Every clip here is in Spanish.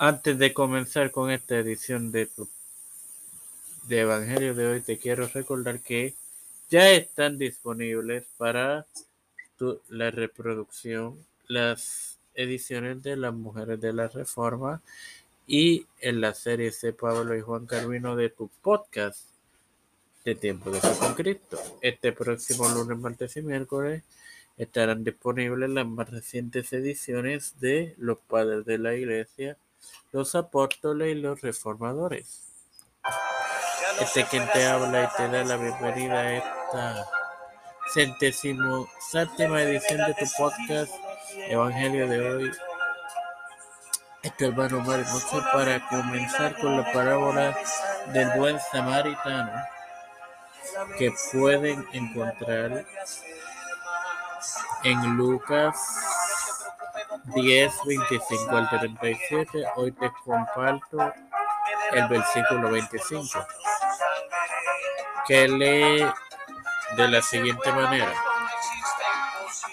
Antes de comenzar con esta edición de, de Evangelio de hoy, te quiero recordar que ya están disponibles para tu, la reproducción las ediciones de las mujeres de la Reforma y en la serie C. Pablo y Juan Carvino de tu podcast de Tiempo de Fe con Cristo. Este próximo lunes, martes y miércoles estarán disponibles las más recientes ediciones de Los Padres de la Iglesia los apóstoles y los reformadores. Este quien te habla y te da la bienvenida a esta centésimo séptima edición de tu podcast Evangelio de hoy. Este hermano Mario para comenzar con la parábola del buen samaritano que pueden encontrar en Lucas 10, 25 al 37. Hoy te comparto el versículo 25, que lee de la siguiente manera.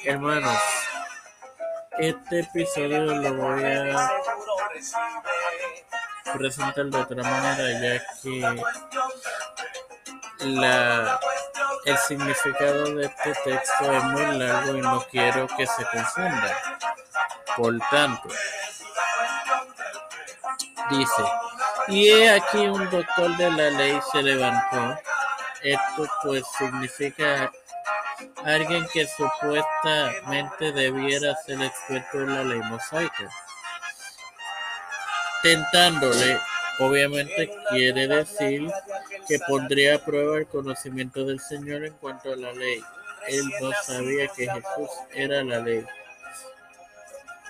Hermanos, este episodio lo voy a presentar de otra manera, ya que la, el significado de este texto es muy largo y no quiero que se confunda. Por tanto, dice, y he aquí un doctor de la ley se levantó. Esto pues significa alguien que supuestamente debiera ser experto en la ley mosaica. Tentándole, obviamente quiere decir que pondría a prueba el conocimiento del Señor en cuanto a la ley. Él no sabía que Jesús era la ley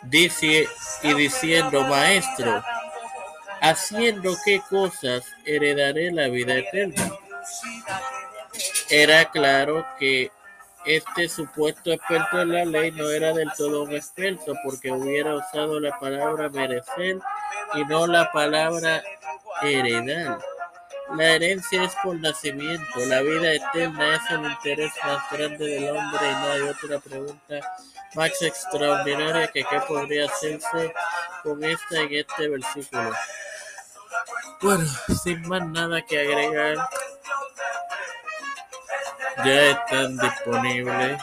dice y diciendo, Maestro, haciendo qué cosas heredaré la vida eterna. Era claro que este supuesto experto en la ley no era del todo un experto porque hubiera usado la palabra merecer y no la palabra heredar. La herencia es por nacimiento, la vida eterna es el interés más grande del hombre y no hay otra pregunta más extraordinaria que qué podría hacerse con esta en este versículo. Bueno, sin más nada que agregar, ya están disponibles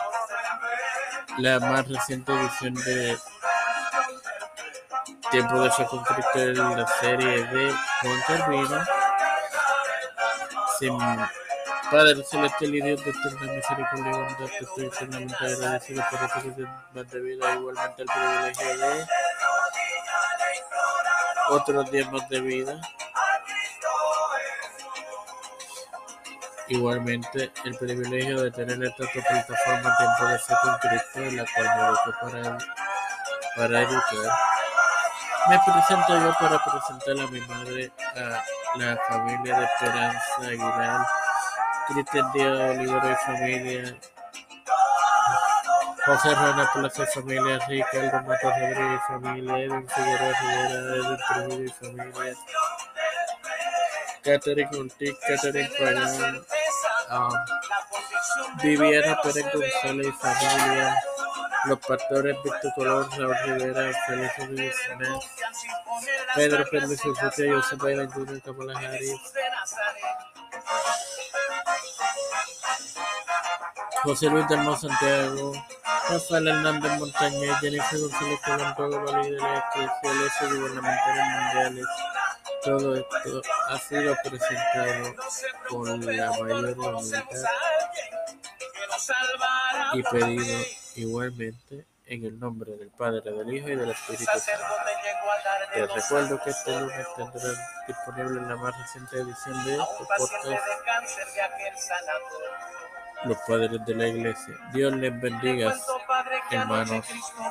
la más reciente edición de Tiempo de con Cristo la serie de Juan Carvino. Sin Padre celestial y Dios de eterna misericordia y bondad, te estoy eternamente agradecido por esta más de vida, igualmente el privilegio de otros días más de vida. Igualmente, el privilegio de tener esta plataforma Tiempo de Fe con Cristo, en la cual me educo para, para educar. Me presento yo para presentar a mi madre, a la familia de Esperanza Aguilar Cristian Díaz y familia, José Rana Plaza y familia, Ricardo Mato Rodríguez y familia, Edwin Figueroa Rivera, Edwin Trujillo y familia, Catherine Ortiz, Catherine Pagán, um, Viviana Pérez González y familia, los pastores Víctor Colón, Raúl Rivera, Félix Rodríguez Pedro Pérez José Jr., Kamala Harris, José Luis del Santiago, Rafael Hernández Montañez, Jennifer González Colón, todos los líderes eclesiales y gubernamentales mundiales. Todo esto ha sido presentado con la mayor humildad y pedido igualmente en el nombre del Padre, del Hijo y del Espíritu Santo. Te recuerdo que este lunes tendrán disponible la más reciente edición de este podcast los padres de la iglesia. Dios les bendiga, hermanos.